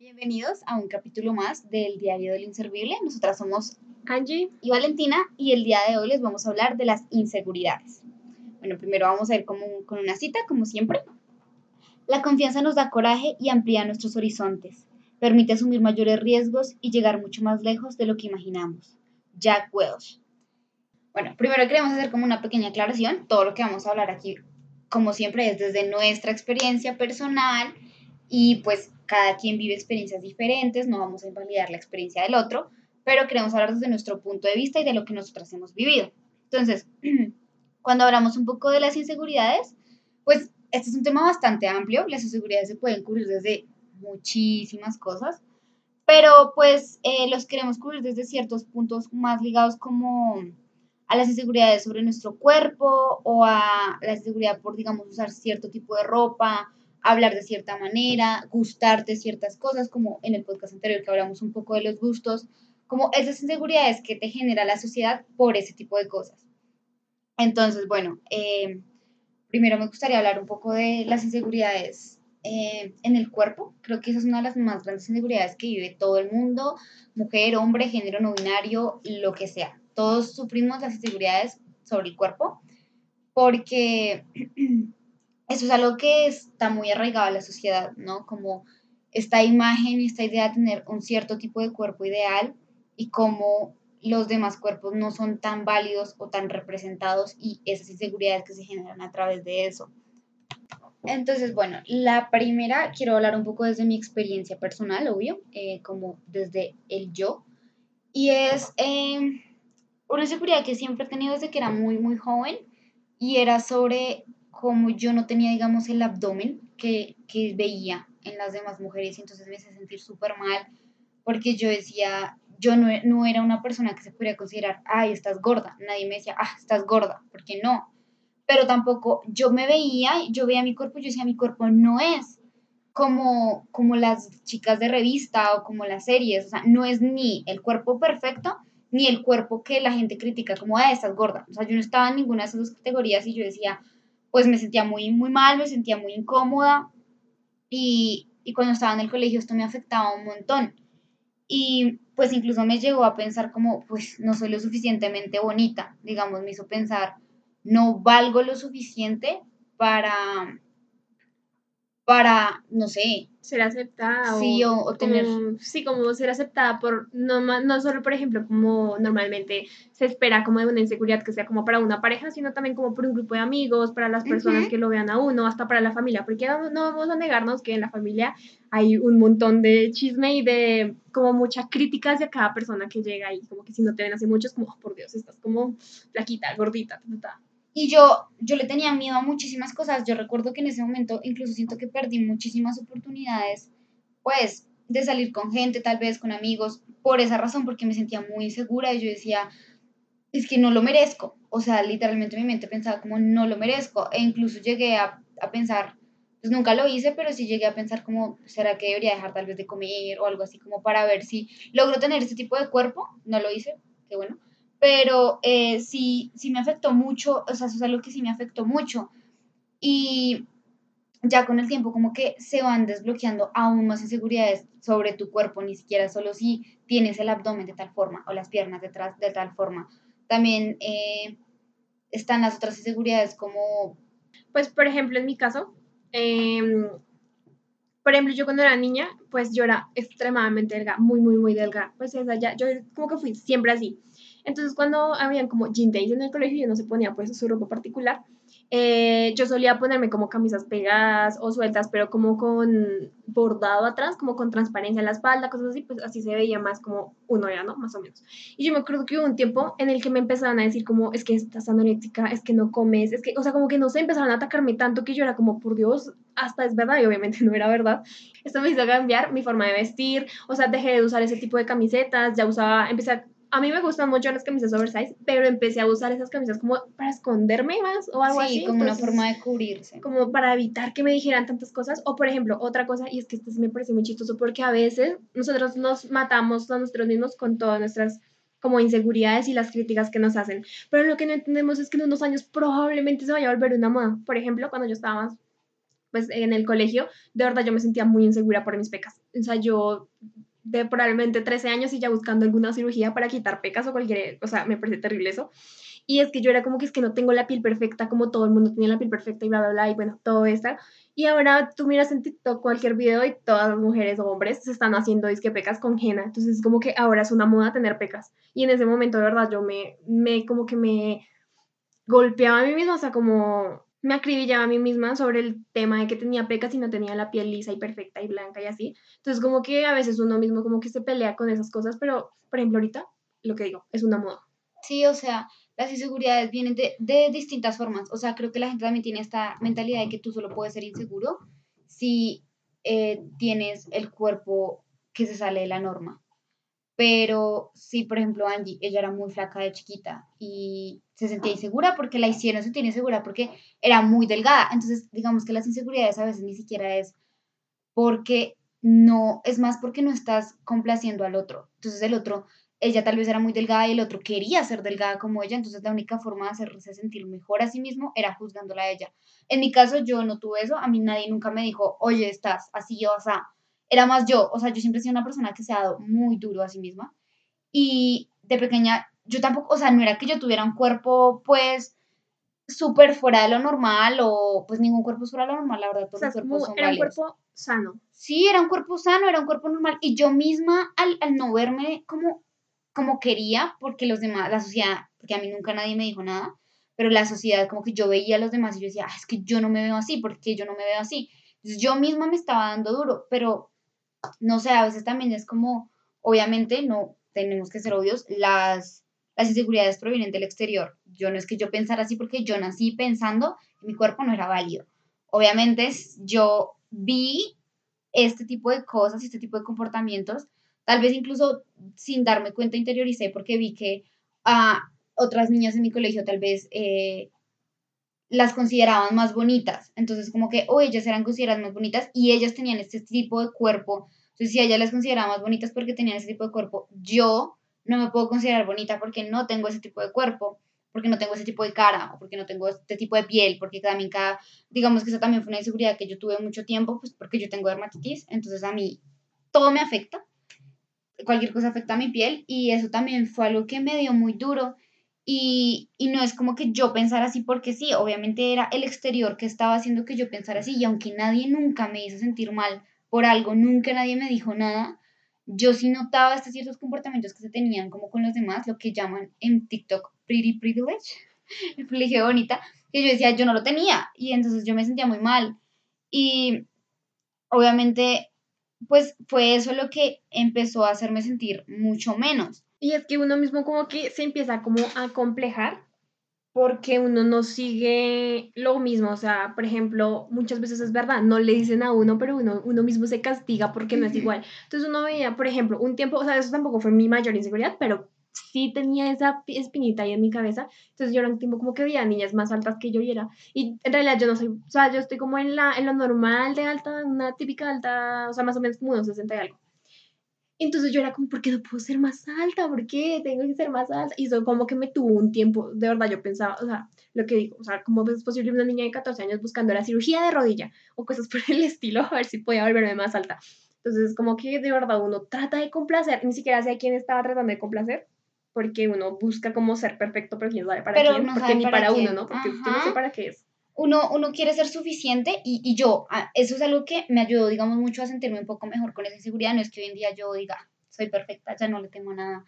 Bienvenidos a un capítulo más del Diario del Inservible. Nosotras somos Angie y Valentina y el día de hoy les vamos a hablar de las inseguridades. Bueno, primero vamos a ir como, con una cita, como siempre. La confianza nos da coraje y amplía nuestros horizontes. Permite asumir mayores riesgos y llegar mucho más lejos de lo que imaginamos. Jack Welch. Bueno, primero queremos hacer como una pequeña aclaración. Todo lo que vamos a hablar aquí, como siempre, es desde nuestra experiencia personal y pues cada quien vive experiencias diferentes, no vamos a invalidar la experiencia del otro, pero queremos hablar desde nuestro punto de vista y de lo que nosotras hemos vivido. Entonces, cuando hablamos un poco de las inseguridades, pues este es un tema bastante amplio, las inseguridades se pueden cubrir desde muchísimas cosas, pero pues eh, los queremos cubrir desde ciertos puntos más ligados como a las inseguridades sobre nuestro cuerpo o a la inseguridad por, digamos, usar cierto tipo de ropa hablar de cierta manera, gustarte ciertas cosas, como en el podcast anterior que hablamos un poco de los gustos, como esas inseguridades que te genera la sociedad por ese tipo de cosas. Entonces, bueno, eh, primero me gustaría hablar un poco de las inseguridades eh, en el cuerpo. Creo que esa es una de las más grandes inseguridades que vive todo el mundo, mujer, hombre, género no binario, lo que sea. Todos sufrimos las inseguridades sobre el cuerpo porque eso es algo que está muy arraigado a la sociedad, ¿no? Como esta imagen, esta idea de tener un cierto tipo de cuerpo ideal y cómo los demás cuerpos no son tan válidos o tan representados y esas inseguridades que se generan a través de eso. Entonces, bueno, la primera quiero hablar un poco desde mi experiencia personal, obvio, eh, como desde el yo, y es eh, una inseguridad que siempre he tenido desde que era muy, muy joven y era sobre como yo no tenía, digamos, el abdomen que, que veía en las demás mujeres, y entonces me hice sentir súper mal, porque yo decía, yo no, no, era una persona que se podría considerar, ay, estás gorda. Nadie me decía, ah, estás gorda, porque no. Pero tampoco yo me veía, yo veía mi cuerpo, yo decía, mi cuerpo no es como, como las chicas de revista o como las series, o sea, no es ni el cuerpo perfecto, ni el cuerpo que la gente critica como, ah, estás gorda. O sea, yo no estaba en ninguna de esas dos categorías y yo decía, pues me sentía muy, muy mal, me sentía muy incómoda y, y cuando estaba en el colegio esto me afectaba un montón. Y pues incluso me llegó a pensar como, pues no soy lo suficientemente bonita, digamos, me hizo pensar, no valgo lo suficiente para, para, no sé, ser aceptada sí, o, tener sí como ser aceptada por no no solo por ejemplo como normalmente se espera como de una inseguridad que sea como para una pareja sino también como por un grupo de amigos para las personas que lo vean a uno hasta para la familia porque no, no vamos a negarnos que en la familia hay un montón de chisme y de como mucha crítica hacia cada persona que llega ahí como que si no te ven así muchos como oh, por Dios estás como flaquita gordita ta, y yo, yo le tenía miedo a muchísimas cosas. Yo recuerdo que en ese momento incluso siento que perdí muchísimas oportunidades, pues, de salir con gente, tal vez con amigos, por esa razón, porque me sentía muy insegura y yo decía, es que no lo merezco. O sea, literalmente mi mente pensaba como, no lo merezco. E incluso llegué a, a pensar, pues nunca lo hice, pero sí llegué a pensar como, ¿será que debería dejar tal vez de comer o algo así como para ver si logro tener este tipo de cuerpo? No lo hice, qué bueno pero eh, sí, sí me afectó mucho, o sea, eso es algo que sí me afectó mucho. Y ya con el tiempo como que se van desbloqueando aún más inseguridades sobre tu cuerpo, ni siquiera solo si tienes el abdomen de tal forma o las piernas detrás de tal forma. También eh, están las otras inseguridades como... Pues por ejemplo en mi caso, em, por ejemplo yo cuando era niña, pues yo era extremadamente delgada, muy, muy, muy delgada. Pues esa ya, yo como que fui siempre así. Entonces, cuando habían como jean days en el colegio y no se ponía pues su ropa particular, eh, yo solía ponerme como camisas pegadas o sueltas, pero como con bordado atrás, como con transparencia en la espalda, cosas así, pues así se veía más como uno era, ¿no? Más o menos. Y yo me acuerdo que hubo un tiempo en el que me empezaron a decir como, es que estás anorética, es que no comes, es que, o sea, como que no sé, empezaron a atacarme tanto que yo era como, por Dios, hasta es verdad, y obviamente no era verdad. Esto me hizo cambiar mi forma de vestir, o sea, dejé de usar ese tipo de camisetas, ya usaba, empecé a a mí me gustan mucho las camisas oversize, pero empecé a usar esas camisas como para esconderme más o algo así. Sí, como una forma de cubrirse. Como para evitar que me dijeran tantas cosas. O, por ejemplo, otra cosa, y es que esto me parece muy chistoso, porque a veces nosotros nos matamos a nosotros mismos con todas nuestras como inseguridades y las críticas que nos hacen. Pero lo que no entendemos es que en unos años probablemente se vaya a volver una moda. Por ejemplo, cuando yo estaba más pues en el colegio, de verdad yo me sentía muy insegura por mis pecas. O sea, yo de probablemente 13 años y ya buscando alguna cirugía para quitar pecas o cualquier, o sea, me parece terrible eso. Y es que yo era como que es que no tengo la piel perfecta, como todo el mundo tenía la piel perfecta y bla, bla, bla, y bueno, todo esto. Y ahora tú miras en TikTok cualquier video y todas las mujeres o hombres se están haciendo disque pecas con henna. Entonces es como que ahora es una moda tener pecas. Y en ese momento, de verdad, yo me, me como que me golpeaba a mí misma, o sea, como me acribillaba a mí misma sobre el tema de que tenía pecas y no tenía la piel lisa y perfecta y blanca y así. Entonces como que a veces uno mismo como que se pelea con esas cosas, pero por ejemplo ahorita, lo que digo, es una moda. Sí, o sea, las inseguridades vienen de, de, distintas formas. O sea, creo que la gente también tiene esta mentalidad de que tú solo puedes ser inseguro si eh, tienes el cuerpo que se sale de la norma. Pero sí, por ejemplo, Angie, ella era muy flaca de chiquita y se sentía insegura porque la hicieron sentir insegura porque era muy delgada. Entonces, digamos que las inseguridades a veces ni siquiera es porque no, es más porque no estás complaciendo al otro. Entonces el otro ella tal vez era muy delgada y el otro quería ser delgada como ella, entonces la única forma de hacerse sentir mejor a sí mismo era juzgándola a ella. En mi caso yo no tuve eso, a mí nadie nunca me dijo, oye, estás así o sea, era más yo, o sea, yo siempre he sido una persona que se ha dado muy duro a sí misma y de pequeña yo tampoco, o sea, no era que yo tuviera un cuerpo pues súper fuera de lo normal o pues ningún cuerpo fuera de lo normal, la verdad, todos los cuerpos son Era un cuerpo sano. Sí, era un cuerpo sano, era un cuerpo normal y yo misma al, al no verme como como quería, porque los demás, la sociedad, porque a mí nunca nadie me dijo nada, pero la sociedad como que yo veía a los demás y yo decía, ah, es que yo no me veo así, porque yo no me veo así. Entonces yo misma me estaba dando duro, pero no sé, a veces también es como, obviamente no tenemos que ser obvios, las, las inseguridades provienen del exterior. Yo no es que yo pensara así porque yo nací pensando que mi cuerpo no era válido. Obviamente yo vi este tipo de cosas, este tipo de comportamientos Tal vez incluso sin darme cuenta interioricé porque vi que a otras niñas en mi colegio tal vez eh, las consideraban más bonitas. Entonces como que o ellas eran consideradas más bonitas y ellas tenían este tipo de cuerpo. Entonces si ellas las consideraban más bonitas porque tenían ese tipo de cuerpo, yo no me puedo considerar bonita porque no tengo ese tipo de cuerpo porque no tengo ese tipo de cara o porque no tengo este tipo de piel, porque también cada, digamos que eso también fue una inseguridad que yo tuve mucho tiempo, pues porque yo tengo dermatitis, entonces a mí todo me afecta cualquier cosa afecta a mi piel y eso también fue algo que me dio muy duro y, y, no es como que yo pensara así porque sí, obviamente era el exterior que estaba haciendo que yo pensara así y aunque nadie nunca me hizo sentir mal por algo, nunca nadie me dijo nada, yo sí notaba estos ciertos comportamientos que se tenían como con los demás, lo que llaman en TikTok pretty privilege, el privilegio bonita, que yo decía yo no lo tenía y entonces yo me sentía muy mal y obviamente pues fue eso lo que empezó a hacerme sentir mucho menos. Y es que uno mismo como que se empieza como a complejar porque uno no sigue lo mismo, o sea, por ejemplo, muchas veces es verdad, no le dicen a uno, pero uno, uno mismo se castiga porque no es igual. Entonces uno veía, por ejemplo, un tiempo, o sea, eso tampoco fue mi mayor inseguridad, pero sí tenía esa espinita ahí en mi cabeza. Entonces yo era un tiempo como que veía niñas más altas que yo y era. Y en realidad yo no soy, o sea, yo estoy como en, la, en lo normal de alta, una típica alta, o sea, más o menos como unos 60 y algo. Entonces yo era como, ¿por qué no puedo ser más alta? ¿Por qué tengo que ser más alta? Y eso como que me tuvo un tiempo, de verdad yo pensaba, o sea, lo que digo, o sea, ¿cómo es posible una niña de 14 años buscando la cirugía de rodilla o cosas por el estilo a ver si podía volverme más alta? Entonces como que de verdad uno trata de complacer, ni siquiera sé a quién estaba tratando de complacer, porque uno busca como ser perfecto, pero quién sabe para quién, porque ni para, uno, ¿no? Porque yo no sé para qué es. Uno, uno quiere ser suficiente y, y yo, ah, eso es algo que me ayudó, digamos, mucho a sentirme un poco mejor con esa inseguridad. No es que hoy en día yo diga, soy perfecta, ya no le tengo nada.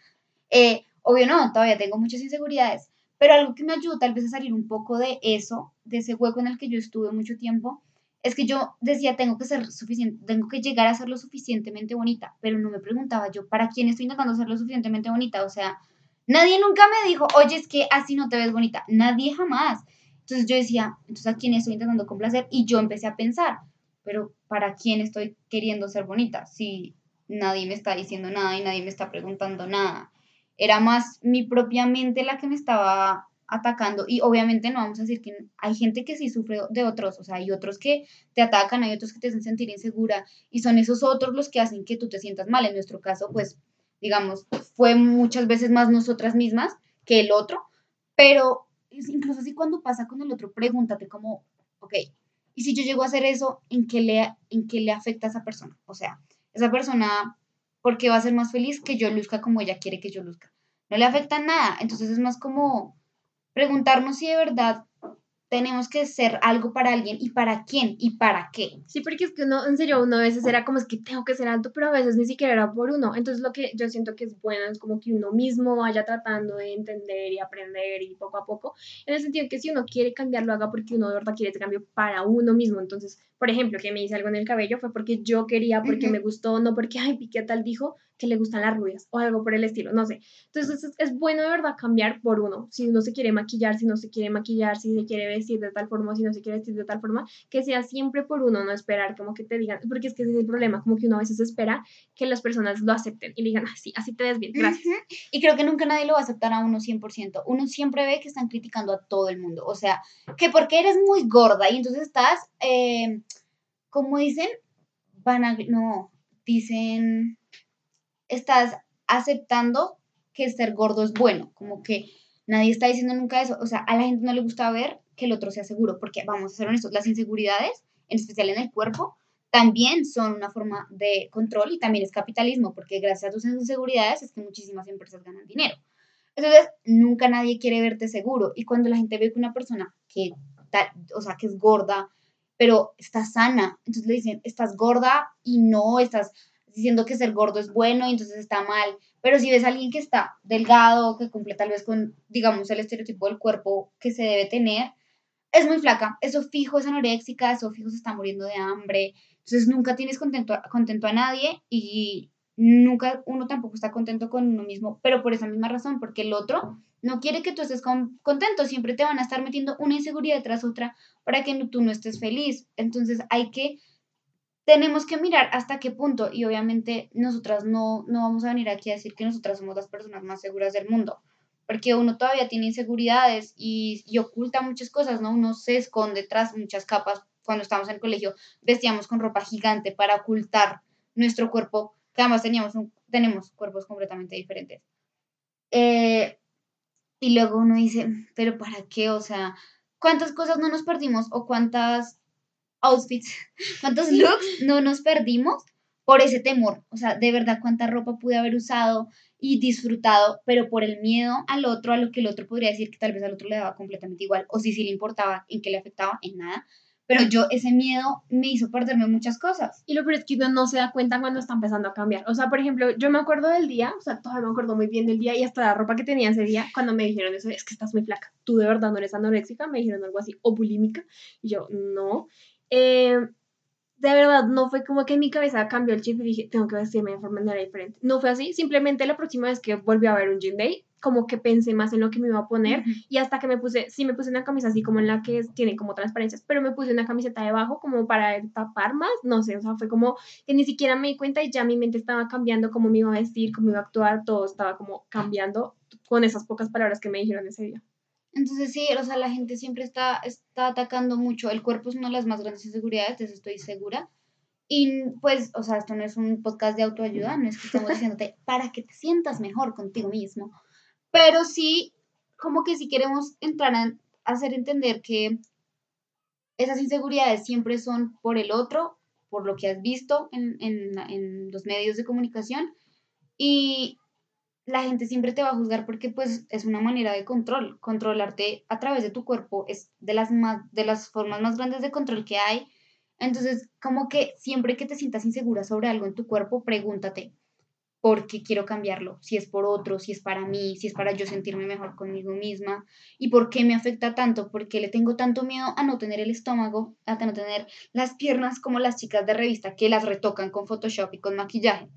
Eh, obvio no, todavía tengo muchas inseguridades, pero algo que me ayudó tal vez a salir un poco de eso, de ese hueco en el que yo estuve mucho tiempo, es que yo decía, tengo que ser suficiente, tengo que llegar a ser lo suficientemente bonita, pero no me preguntaba yo, ¿para quién estoy intentando ser lo suficientemente bonita? O sea, Nadie nunca me dijo, oye, es que así no te ves bonita. Nadie jamás. Entonces yo decía, entonces a quién estoy intentando complacer? Y yo empecé a pensar, pero ¿para quién estoy queriendo ser bonita? Si nadie me está diciendo nada y nadie me está preguntando nada. Era más mi propia mente la que me estaba atacando y obviamente no vamos a decir que hay gente que sí sufre de otros, o sea, hay otros que te atacan, hay otros que te hacen sentir insegura y son esos otros los que hacen que tú te sientas mal. En nuestro caso, pues digamos, fue muchas veces más nosotras mismas que el otro, pero incluso así cuando pasa con el otro, pregúntate como, ok, Y si yo llego a hacer eso, ¿en qué le, en qué le afecta a esa persona? O sea, esa persona, ¿por qué va a ser más feliz que yo luzca como ella quiere que yo luzca? No le afecta nada. Entonces es más como preguntarnos si de verdad tenemos que ser algo para alguien y para quién y para qué. Sí, porque es que uno, en serio, uno a veces era como es que tengo que ser alto, pero a veces ni siquiera era por uno. Entonces lo que yo siento que es bueno es como que uno mismo vaya tratando de entender y aprender y poco a poco, en el sentido que si uno quiere cambiar, lo haga porque uno de verdad quiere ese cambio para uno mismo. Entonces, por ejemplo, que me hice algo en el cabello fue porque yo quería, porque me gustó, no porque, ay, Piqué tal dijo que le gustan las rubias o algo por el estilo, no sé. Entonces es, es, bueno de verdad cambiar por uno. Si uno se quiere maquillar, si no se quiere maquillar, si se quiere vestir de tal forma, si no se quiere vestir de tal forma, que sea siempre por uno, no esperar como que te digan, porque es que ese es el problema, como que uno a veces espera que las personas lo acepten y le digan, así, así te ves bien, gracias. Y creo que nunca nadie lo va a aceptar a uno 100%. Uno siempre ve que están criticando a todo el mundo. O sea, que porque eres muy gorda y entonces estás... Eh, como dicen, van a, no, dicen, estás aceptando que ser gordo es bueno, como que nadie está diciendo nunca eso, o sea, a la gente no le gusta ver que el otro sea seguro, porque vamos a ser honestos, las inseguridades, en especial en el cuerpo, también son una forma de control y también es capitalismo, porque gracias a tus inseguridades es que muchísimas empresas ganan dinero. Entonces, nunca nadie quiere verte seguro. Y cuando la gente ve que una persona que, o sea, que es gorda, pero está sana. Entonces le dicen, estás gorda y no, estás diciendo que ser gordo es bueno y entonces está mal. Pero si ves a alguien que está delgado, que cumple tal vez con, digamos, el estereotipo del cuerpo que se debe tener, es muy flaca. Eso fijo es anoréxica, eso fijo se está muriendo de hambre. Entonces nunca tienes contento, contento a nadie y nunca uno tampoco está contento con uno mismo, pero por esa misma razón, porque el otro no quiere que tú estés contento, siempre te van a estar metiendo una inseguridad tras otra para que tú no estés feliz. Entonces hay que, tenemos que mirar hasta qué punto y obviamente nosotras no, no vamos a venir aquí a decir que nosotras somos las personas más seguras del mundo, porque uno todavía tiene inseguridades y, y oculta muchas cosas, ¿no? Uno se esconde tras muchas capas. Cuando estábamos en el colegio vestíamos con ropa gigante para ocultar nuestro cuerpo, que además teníamos tenemos cuerpos completamente diferentes. Eh, y luego uno dice, pero ¿para qué? O sea, ¿cuántas cosas no nos perdimos? ¿O cuántas outfits, cuántos looks no nos perdimos por ese temor? O sea, de verdad, ¿cuánta ropa pude haber usado y disfrutado, pero por el miedo al otro, a lo que el otro podría decir que tal vez al otro le daba completamente igual, o si sí le importaba, en qué le afectaba, en nada, pero yo ese miedo me hizo perderme muchas cosas. Y lo peor es que uno no se da cuenta cuando está empezando a cambiar. O sea, por ejemplo, yo me acuerdo del día, o sea, todavía me acuerdo muy bien del día y hasta la ropa que tenía ese día, cuando me dijeron eso, es que estás muy flaca, tú de verdad no eres anoréxica, me dijeron algo así, o bulímica, y yo, no. Eh, de verdad, no fue como que en mi cabeza cambió el chip y dije, tengo que vestirme de forma diferente. No fue así, simplemente la próxima vez que volví a ver un gym day, como que pensé más en lo que me iba a poner y hasta que me puse, sí me puse una camisa así como en la que tiene como transparencias, pero me puse una camiseta debajo como para tapar más, no sé, o sea, fue como que ni siquiera me di cuenta y ya mi mente estaba cambiando cómo me iba a vestir, cómo iba a actuar, todo estaba como cambiando con esas pocas palabras que me dijeron ese día. Entonces sí, o sea, la gente siempre está, está atacando mucho, el cuerpo es una de las más grandes inseguridades, de eso estoy segura. Y pues, o sea, esto no es un podcast de autoayuda, no es que estamos diciéndote para que te sientas mejor contigo mismo, pero sí, como que si queremos entrar a hacer entender que esas inseguridades siempre son por el otro, por lo que has visto en, en, los medios de comunicación, y la gente siempre te va a juzgar porque pues es una manera de control. Controlarte a través de tu cuerpo es de las, más, de las formas más grandes de control que hay. Entonces, como que siempre que te sientas insegura sobre algo en tu cuerpo, pregúntate, porque quiero cambiarlo, si es por otro, si es para mí, si es para yo sentirme mejor conmigo misma y por qué me afecta tanto, porque le tengo tanto miedo a no tener el estómago, a no tener las piernas como las chicas de revista que las retocan con Photoshop y con maquillaje.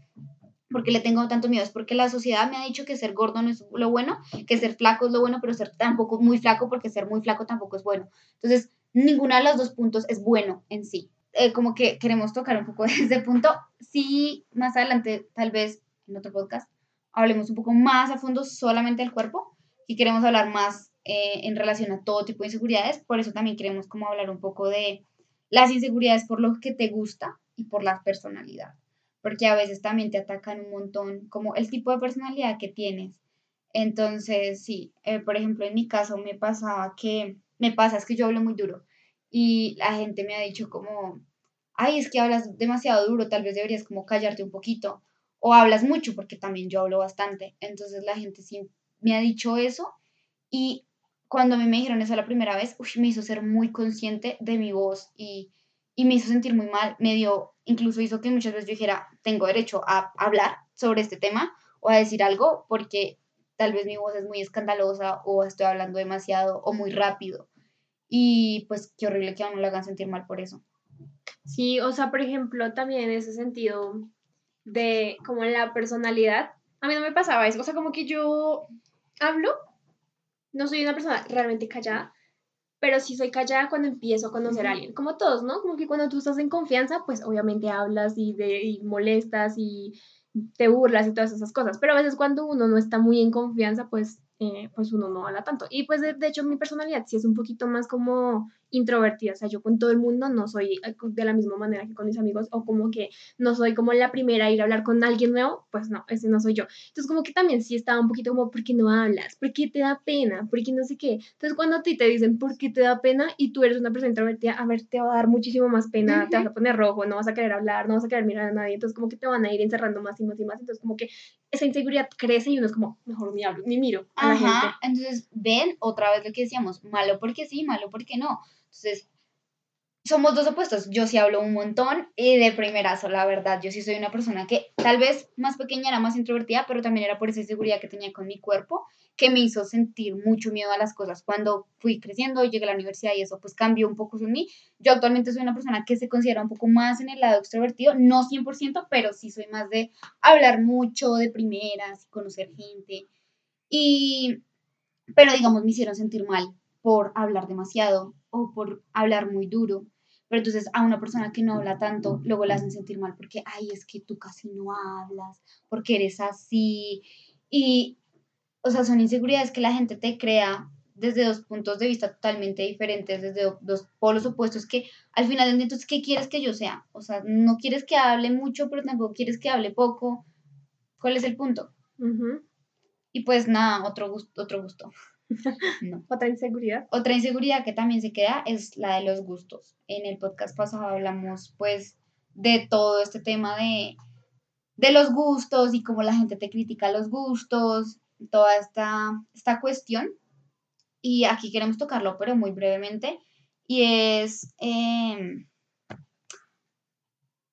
Porque le tengo tanto miedo, es porque la sociedad me ha dicho que ser gordo no es lo bueno, que ser flaco es lo bueno, pero ser tampoco muy flaco porque ser muy flaco tampoco es bueno. Entonces, ninguno de los dos puntos es bueno en sí. Eh, como que queremos tocar un poco de ese punto. Sí, más adelante tal vez en otro podcast, hablemos un poco más a fondo solamente del cuerpo y queremos hablar más eh, en relación a todo tipo de inseguridades. Por eso también queremos como hablar un poco de las inseguridades por lo que te gusta y por la personalidad. Porque a veces también te atacan un montón como el tipo de personalidad que tienes. Entonces, sí, eh, por ejemplo, en mi caso me pasaba que, me pasa, es que yo hablo muy duro y la gente me ha dicho como, ay, es que hablas demasiado duro, tal vez deberías como callarte un poquito, o hablas mucho, porque también yo hablo bastante. Entonces la gente sí me ha dicho eso y cuando a mí me dijeron eso la primera vez, me hizo ser muy consciente de mi voz y, y me hizo sentir muy mal, me dio, incluso hizo que muchas veces yo dijera, tengo derecho a hablar sobre este tema o a decir algo porque tal vez mi voz es muy escandalosa o estoy hablando demasiado o muy rápido. Y pues qué horrible que a uno le hagan sentir mal por eso. Sí, o sea, por ejemplo, también en ese sentido de como la personalidad, a mí no me pasaba eso, o sea, como que yo hablo, no soy una persona realmente callada, pero sí soy callada cuando empiezo a conocer a alguien, como todos, ¿no? Como que cuando tú estás en confianza, pues obviamente hablas y, de, y molestas y te burlas y todas esas cosas, pero a veces cuando uno no está muy en confianza, pues eh, pues uno no habla tanto. Y pues de, de, hecho mi personalidad sí es un poquito más como introvertida, o sea, yo con todo el mundo no soy eh, de la misma manera que con mis amigos o como que no soy como la primera a ir a hablar con alguien nuevo, pues no, ese no soy yo. Entonces como que también sí estaba un poquito como, ¿por qué no hablas? ¿Por qué te da pena? ¿Por qué no sé qué? Entonces cuando a ti te dicen, ¿por qué te da pena? Y tú eres una persona introvertida, a ver, te va a dar muchísimo más pena, te vas a poner rojo, no vas a querer hablar, no vas a querer mirar a nadie, entonces como que te van a ir encerrando más y más y más, entonces como que esa inseguridad crece y uno es como, mejor ni hablo, ni miro a la gente. Entonces, ven otra vez lo que decíamos, malo porque sí, malo porque no. Entonces, somos dos opuestos. Yo sí hablo un montón y de primerazo, la verdad. Yo sí soy una persona que tal vez más pequeña era más introvertida, pero también era por esa inseguridad que tenía con mi cuerpo que me hizo sentir mucho miedo a las cosas. Cuando fui creciendo llegué a la universidad y eso pues cambió un poco en mí. Yo actualmente soy una persona que se considera un poco más en el lado extrovertido, no 100%, pero sí soy más de hablar mucho, de primeras, conocer gente. Y, pero digamos, me hicieron sentir mal por hablar demasiado o por hablar muy duro. Pero entonces a una persona que no habla tanto, luego la hacen sentir mal porque, ay, es que tú casi no hablas, porque eres así. Y, o sea, son inseguridades que la gente te crea desde dos puntos de vista totalmente diferentes, desde dos polos opuestos, que al final, entonces, ¿qué quieres que yo sea? O sea, no quieres que hable mucho, pero tampoco quieres que hable poco. ¿Cuál es el punto? Y pues nada, otro gusto, otro gusto. Otra inseguridad. Otra inseguridad que también se queda es la de los gustos. En el podcast pasado hablamos pues de todo este tema de, de los gustos y cómo la gente te critica los gustos, toda esta, esta cuestión. Y aquí queremos tocarlo, pero muy brevemente. Y es eh,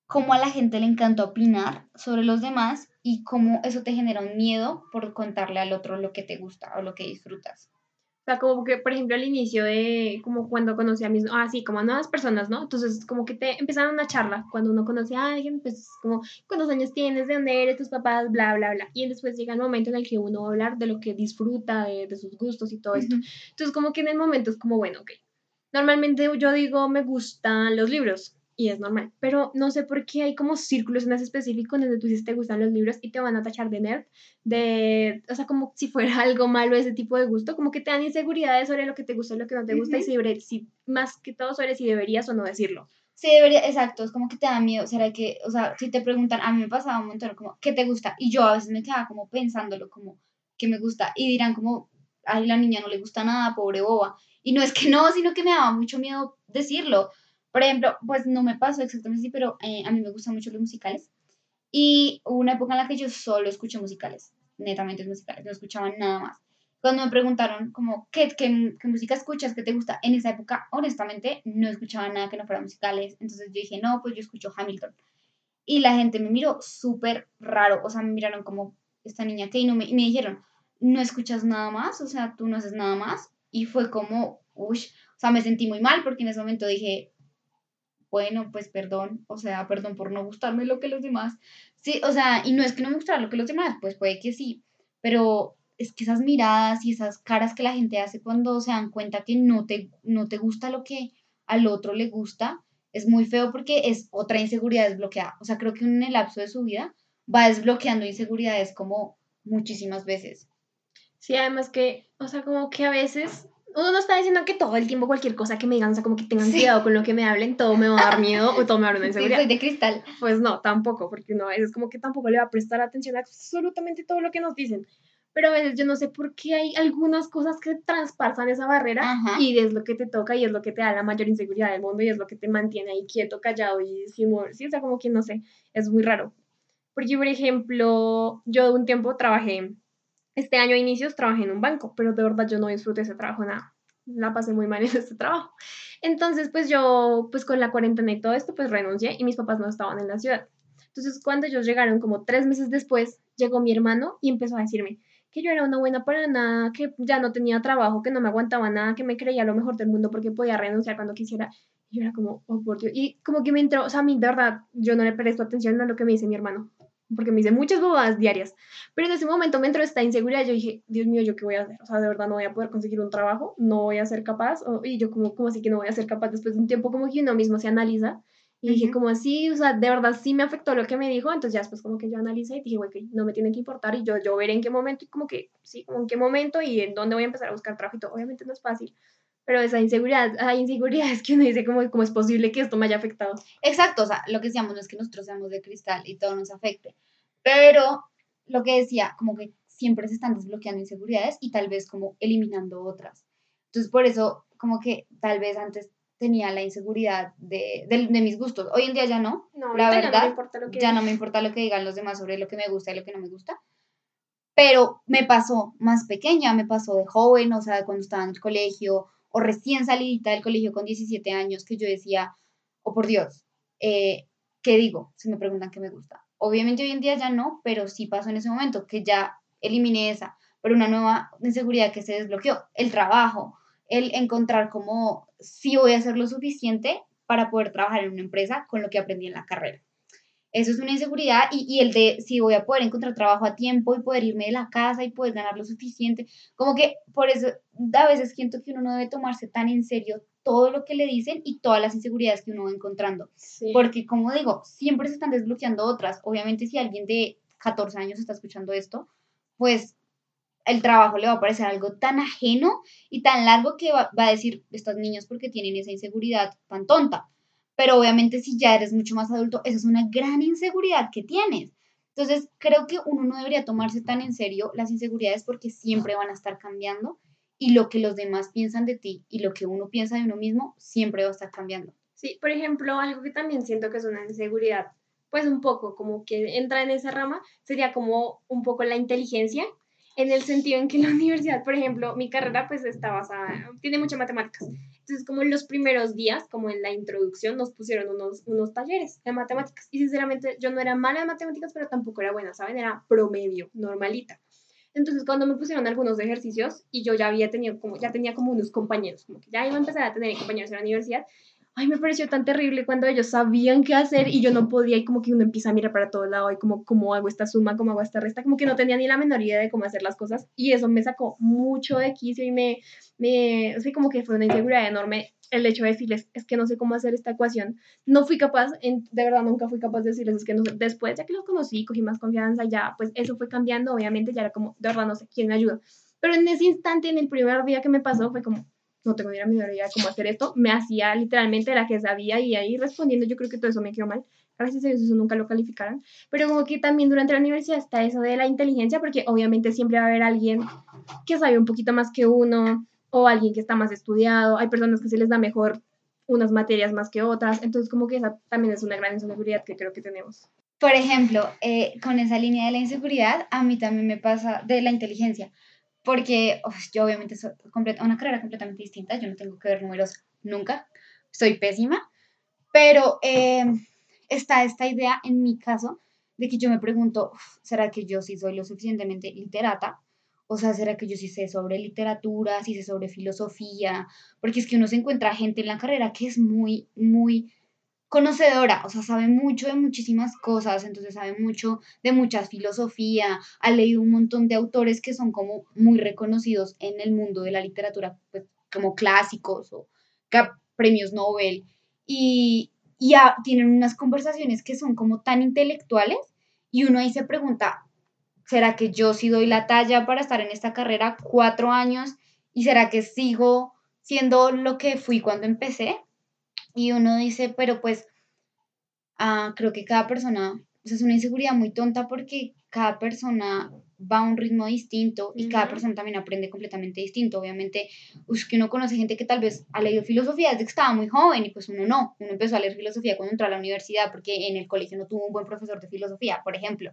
cómo a la gente le encanta opinar sobre los demás y cómo eso te genera un miedo por contarle al otro lo que te gusta o lo que disfrutas. O sea, como que, por ejemplo, al inicio de, como cuando conocí a mis, ah, sí, como a nuevas personas, ¿no? Entonces, como que te empezaron una charla, cuando uno conoce a alguien, pues, como, ¿cuántos años tienes? ¿De dónde eres? ¿Tus papás? Bla, bla, bla. Y después llega el momento en el que uno va a hablar de lo que disfruta, de, de sus gustos y todo esto. Entonces, como que en el momento es como, bueno, ok. Normalmente yo digo, me gustan los libros y es normal. Pero no sé por qué hay como círculos en ese específico donde tú dices te gustan los libros y te van a tachar de nerd, de, o sea, como si fuera algo malo ese tipo de gusto, como que te dan inseguridades sobre lo que te gusta y lo que no te gusta y si, más que todo sobre si deberías o no decirlo. Sí, debería, exacto, es como que te da miedo, será que, o sea, si te preguntan, a mí me pasaba un montón, como, ¿qué te gusta? Y yo a veces me quedaba como pensándolo, como, ¿qué me gusta? Y dirán como, ay, la niña no le gusta nada, pobre boba. Y no es que no, sino que me daba mucho miedo decirlo. Por ejemplo, pues no me pasó exactamente así, pero eh, a mí me gustan mucho los musicales. Y hubo una época en la que yo solo escuché musicales, netamente musicales, no escuchaba nada más. Cuando me preguntaron como, ¿qué, qué, qué música escuchas? ¿Qué te gusta? En esa época, honestamente, no escuchaba nada que no fuera musicales. Entonces yo dije, no, pues yo escucho Hamilton. Y la gente me miró súper raro, o sea, me miraron como, esta niña que, y, no me, y me dijeron, no escuchas nada más, o sea, tú no haces nada más. Y fue como, uy, o sea, me sentí muy mal porque en ese momento dije, bueno, pues perdón, o sea, perdón por no gustarme lo que los demás. Sí, o sea, y no es que no me gustara lo que los demás, pues puede que sí, pero es que esas miradas y esas caras que la gente hace cuando se dan cuenta que no te, no te gusta lo que al otro le gusta, es muy feo porque es otra inseguridad desbloqueada. O sea, creo que en el lapso de su vida va desbloqueando inseguridades como muchísimas veces. Sí, además que, o sea, como que a veces uno no está diciendo que todo el tiempo cualquier cosa que me digan, o sea, como que tengan cuidado con lo que me hablen, todo me va a dar miedo o todo me va a dar una inseguridad. Sí, soy de cristal. Pues no, tampoco, porque uno es como que tampoco le va a prestar atención a absolutamente todo lo que nos dicen. pero a veces yo no sé por qué hay algunas cosas que traspasan esa barrera y es lo que te toca y es lo que te da la mayor inseguridad del mundo y es lo que te mantiene ahí quieto, callado y sin mover. Sí, o sea, como que no sé, es muy raro. Porque, por ejemplo, yo de un tiempo trabajé, este año a inicios trabajé en un banco, pero de verdad yo no disfruté ese trabajo nada. La pasé muy mal en ese trabajo. Entonces, pues yo, pues con la cuarentena y todo esto, pues renuncié y mis papás no estaban en la ciudad. Entonces, cuando ellos llegaron, como tres meses después, llegó mi hermano y empezó a decirme que yo era una buena para nada, que ya no tenía trabajo, que no me aguantaba nada, que me creía lo mejor del mundo porque podía renunciar cuando quisiera. Y yo era como, oh, por Dios. Y como que me entró, o sea, a mí de verdad, yo no le presto atención a lo que me dice mi hermano porque me hice muchas bobadas diarias. Pero en ese momento me entró esta inseguridad. Yo dije, Dios mío, ¿yo qué voy a hacer? O sea, de verdad no voy a poder conseguir un trabajo, no voy a ser capaz. y yo, como, como así que no voy a ser capaz después de un tiempo, como que uno mismo se analiza. Y dije, como así, o sea, de verdad sí me afectó lo que me dijo. Entonces ya después, como que yo analicé y dije, güey, que no me tiene que importar. Y yo, yo veré en qué momento, y como que, sí, como en qué momento y en dónde voy a empezar a buscar trabajo. Y todo. Obviamente no es fácil pero esa inseguridad, hay inseguridades que uno dice cómo, cómo es posible que esto me haya afectado. Exacto, o sea, lo que decíamos no es que nosotros seamos de cristal y todo nos afecte, pero lo que decía, como que siempre se están desbloqueando inseguridades y tal vez como eliminando otras. Entonces, por eso, como que tal vez antes tenía la inseguridad de, de, mis gustos. Hoy en día ya no. no la verdad, ya no, me importa lo que... ya no me importa lo que digan los demás sobre lo que me gusta y lo que no me gusta. Pero me pasó más pequeña, me pasó de joven, o sea, cuando estaba en el colegio, o recién salidita del colegio con 17 años, que yo decía, oh por Dios, eh, ¿qué digo? Si me preguntan qué me gusta. Obviamente hoy en día ya no, pero sí pasó en ese momento, que ya eliminé esa, pero una nueva inseguridad que se desbloqueó, el trabajo, el encontrar cómo sí voy a hacer lo suficiente para poder trabajar en una empresa con lo que aprendí en la carrera. Eso es una inseguridad y, y, el de si voy a poder encontrar trabajo a tiempo y poder irme de la casa y poder ganar lo suficiente. Como que por eso a veces siento que uno no debe tomarse tan en serio todo lo que le dicen y todas las inseguridades que uno va encontrando. Porque, como digo, siempre se están desbloqueando otras. Obviamente, si alguien de 14 años está escuchando esto, pues el trabajo le va a parecer algo tan ajeno y tan largo que va, a decir, estos niños porque tienen esa inseguridad tan tonta. Pero obviamente si ya eres mucho más adulto, esa es una gran inseguridad que tienes. Entonces, creo que uno no debería tomarse tan en serio las inseguridades porque siempre van a estar cambiando y lo que los demás piensan de ti y lo que uno piensa de uno mismo siempre va a estar cambiando. Sí, por ejemplo, algo que también siento que es una inseguridad, pues un poco como que entra en esa rama, sería como un poco la inteligencia, en el sentido en que la universidad, por ejemplo, mi carrera pues está basada, tiene muchas matemáticas. Entonces, como en los primeros días, como en la introducción, nos pusieron unos, unos talleres de matemáticas. Y sinceramente, yo no era mala en matemáticas, pero tampoco era buena, ¿saben? Era promedio, normalita. Entonces, cuando me pusieron algunos ejercicios y yo ya había tenido como, ya tenía como unos compañeros, como que ya iba a empezar a tener compañeros en la universidad, ay, me pareció tan terrible cuando ellos sabían qué hacer y yo no podía y como que uno empieza a mirar para todo lado y como, cómo hago esta suma, cómo hago esta resta, como que no tenía ni la menor idea de cómo hacer las cosas y eso me sacó mucho de quicio y me, me, o sea, como que fue una inseguridad enorme el hecho de decirles, es que no sé cómo hacer esta ecuación. No fui capaz, de verdad nunca fui capaz de decirles, es que no sé. Después, ya que los conocí, cogí más confianza, ya, pues eso fue cambiando, obviamente, ya era como, de verdad no sé quién me ayuda. Pero en ese instante, en el primer día que me pasó, fue como, no tengo ni la menor idea de cómo hacer esto. Me hacía literalmente la que sabía y ahí respondiendo, yo creo que todo eso me quedó mal. Gracias a Dios eso nunca lo calificaron. Pero como que también durante la universidad está eso de la inteligencia, porque obviamente siempre va a haber alguien que sabe un poquito más que uno, o alguien que está más estudiado, hay personas que se les da mejor unas materias más que otras, entonces como que esa también es una gran inseguridad que creo que tenemos. Por ejemplo, eh, con esa línea de la inseguridad, a mí también me pasa de la inteligencia, porque yo obviamente soy una carrera completamente distinta, yo no tengo que ver números nunca, soy pésima, pero eh, está esta idea en mi caso de que yo me pregunto, ¿será que yo sí soy lo suficientemente literata o sea, ¿será que yo sí sé sobre literatura, sí sé sobre filosofía? Porque es que uno se encuentra gente en la carrera que es muy, muy conocedora, o sea, sabe mucho de muchísimas cosas, entonces sabe mucho de mucha filosofía, ha leído un montón de autores que son como muy reconocidos en el mundo de la literatura, pues como clásicos o premios Nobel, y, y tienen unas conversaciones que son como tan intelectuales, y uno ahí se pregunta, ¿será que yo sí doy la talla para estar en esta carrera cuatro años? ¿Y será que sigo siendo lo que fui cuando empecé? Y uno dice, pero pues ah, creo que cada persona o sea, es una inseguridad muy tonta porque cada persona va a un ritmo distinto y cada persona también aprende completamente distinto. Obviamente, es que uno conoce gente que tal vez ha leído filosofía desde que estaba muy joven y pues uno no. Uno empezó a leer filosofía cuando entró a la universidad porque en el colegio no tuvo un buen profesor de filosofía, por ejemplo.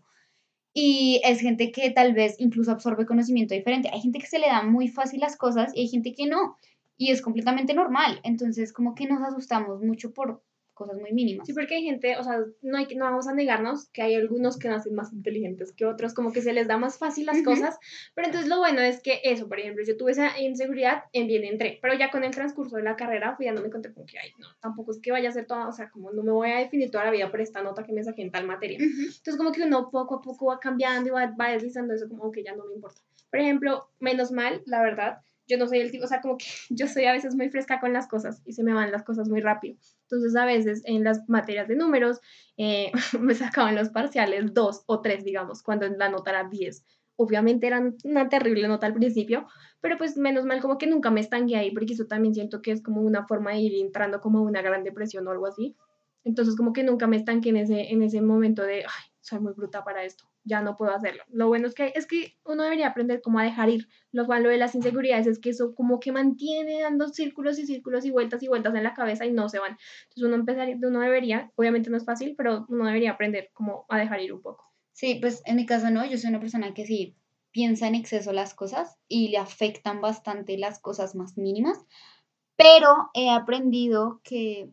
Y es gente que tal vez incluso absorbe conocimiento diferente. Hay gente que se le da muy fácil las cosas y hay gente que no. Y es completamente normal. Entonces, como que nos asustamos mucho por cosas muy mínimas. Sí, porque hay gente, o sea, no, hay, no vamos a negarnos que hay algunos que nacen más inteligentes que otros, como que se les da más fácil las Ujú. cosas, pero entonces lo bueno es que eso, por ejemplo, yo tuve esa inseguridad en bien entré, pero ya con el transcurso de la carrera fui dándome cuenta como que, ay, no, tampoco es que vaya a ser toda, o sea, como no me voy a definir toda la vida por esta nota que me saqué en tal materia. Ujú. Entonces como que uno poco a poco va cambiando y va, va deslizando eso como que ya no me importa. Por ejemplo, menos mal, la verdad, yo no soy el tipo, o sea, como que yo soy a veces muy fresca con las cosas y se me van las cosas muy rápido. Entonces a veces en las materias de números eh, me sacaban los parciales 2 o 3, digamos, cuando la nota era 10. Obviamente era una terrible nota al principio, pero pues menos mal como que nunca me estanqué ahí, porque eso también siento que es como una forma de ir entrando como una gran depresión o algo así. Entonces como que nunca me estanqué en ese, en ese momento de, ay, soy muy bruta para esto, ya no puedo hacerlo. Lo bueno es que, es que uno debería aprender cómo a dejar ir. Lo malo de las inseguridades es que eso como que mantiene dando círculos y círculos y vueltas y vueltas en la cabeza y no se van. Entonces uno, empezar, uno debería, obviamente no es fácil, pero uno debería aprender cómo a dejar ir un poco. Sí, pues en mi caso no, yo soy una persona que sí piensa en exceso las cosas y le afectan bastante las cosas más mínimas, pero he aprendido que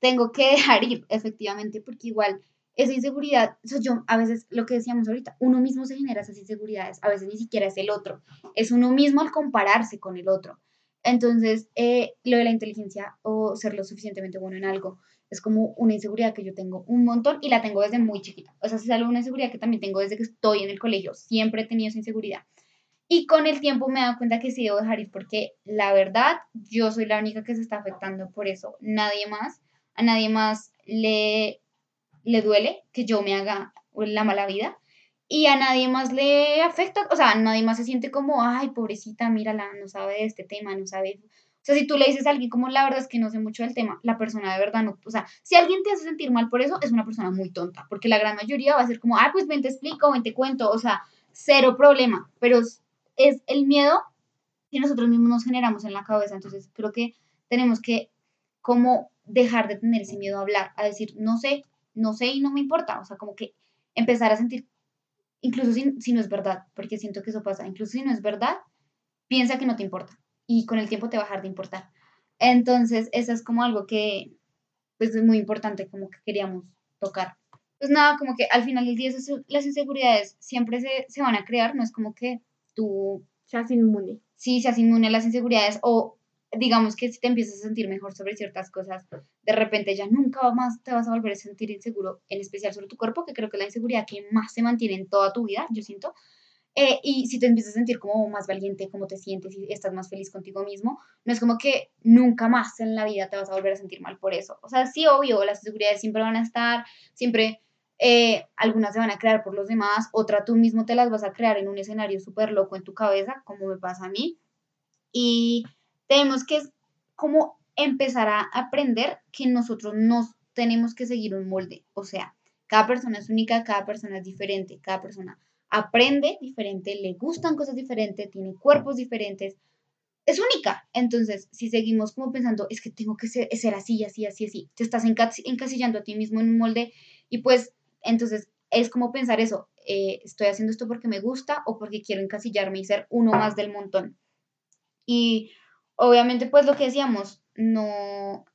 tengo que dejar ir, efectivamente, porque igual esa inseguridad, o sea, yo a veces lo que decíamos ahorita, uno mismo se genera esas inseguridades, a veces ni siquiera es el otro, es uno mismo al compararse con el otro. Entonces, eh, lo de la inteligencia o ser lo suficientemente bueno en algo es como una inseguridad que yo tengo un montón y la tengo desde muy chiquita. O sea, es algo una inseguridad que también tengo desde que estoy en el colegio, siempre he tenido esa inseguridad. Y con el tiempo me he dado cuenta que sí debo dejar ir porque la verdad yo soy la única que se está afectando por eso, nadie más, a nadie más le, le duele que yo me haga la mala vida y a nadie más le afecta, o sea, nadie más se siente como, ay, pobrecita, mírala, no sabe de este tema, no sabe. O sea, si tú le dices a alguien como la verdad es que no sé mucho del tema, la persona de verdad no, o sea, si alguien te hace sentir mal por eso, es una persona muy tonta, porque la gran mayoría va a ser como, ah, pues ven te explico, ven te cuento, o sea, cero problema, pero es el miedo que nosotros mismos nos generamos en la cabeza, entonces creo que tenemos que como dejar de tener ese miedo a hablar, a decir, no sé, no sé y no me importa, o sea, como que empezar a sentir, incluso si, si no es verdad, porque siento que eso pasa, incluso si no es verdad, piensa que no te importa y con el tiempo te va a dejar de importar. Entonces, eso es como algo que pues es muy importante, como que queríamos tocar. Pues nada, como que al final del día esas- las inseguridades siempre se, se van a crear, no es como que tú Seas inmune. sí seas inmune a las inseguridades o digamos que si te empiezas a sentir mejor sobre ciertas cosas, de repente ya nunca más te vas a volver a sentir inseguro, en especial sobre tu cuerpo, que creo que es la inseguridad que más se mantiene en toda tu vida, yo siento. Eh, y si te empiezas a sentir como más valiente, como te sientes y estás más feliz contigo mismo, no es como que nunca más en la vida te vas a volver a sentir mal por eso. O sea, sí, obvio, las inseguridades siempre van a estar, siempre eh, algunas se van a crear por los demás, otra tú mismo te las vas a crear en un escenario súper loco en tu cabeza, como me pasa a mí. Y tenemos que como empezar a aprender que nosotros no tenemos que seguir un molde. O sea, cada persona es única, cada persona es diferente, cada persona aprende diferente, le gustan cosas diferentes, tiene cuerpos diferentes, es única. Entonces, si seguimos como pensando, es que tengo que ser, ser así, así, así, así, te estás encas- encasillando a ti mismo en un molde y pues entonces es como pensar eso, eh, estoy haciendo esto porque me gusta o porque quiero encasillarme y ser uno más del montón. Y obviamente pues lo que decíamos, no,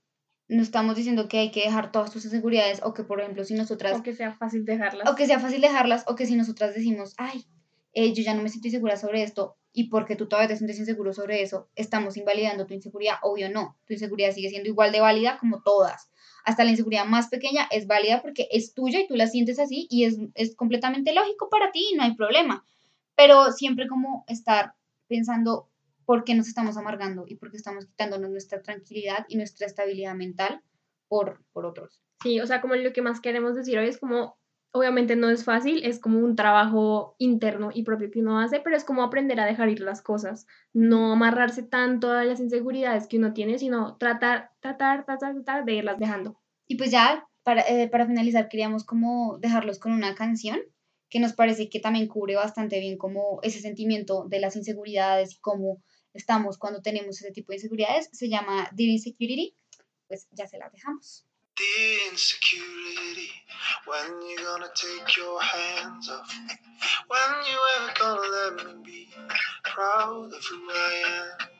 no estamos diciendo que hay que dejar todas tus inseguridades o que por ejemplo si nosotras O que sea fácil dejarlas. o que sea fácil dejarlas, o que si nosotras decimos, ay, eh, yo ya no me siento insegura sobre esto, y porque tú todavía te sientes inseguro sobre eso, estamos invalidando tu inseguridad, obvio no, tu inseguridad sigue siendo igual de válida como todas. Hasta la inseguridad más pequeña es válida porque es tuya y tú la sientes así y es, es completamente lógico para ti y no hay problema. Pero siempre como estar pensando por qué nos estamos amargando y por qué estamos quitándonos nuestra tranquilidad y nuestra estabilidad mental por, por otros. Sí, o sea, como lo que más queremos decir hoy es como, obviamente no es fácil, es como un trabajo interno y propio que uno hace, pero es como aprender a dejar ir las cosas, no amarrarse tanto a las inseguridades que uno tiene, sino tratar, tratar, tratar, tratar de irlas dejando. Y pues ya para, eh, para finalizar, queríamos como dejarlos con una canción que nos parece que también cubre bastante bien como ese sentimiento de las inseguridades y cómo estamos cuando tenemos ese tipo de inseguridades. Se llama Dear Insecurity. Pues ya se las dejamos. The insecurity, when you gonna take your hands off me? When you ever gonna let me be proud of who I am?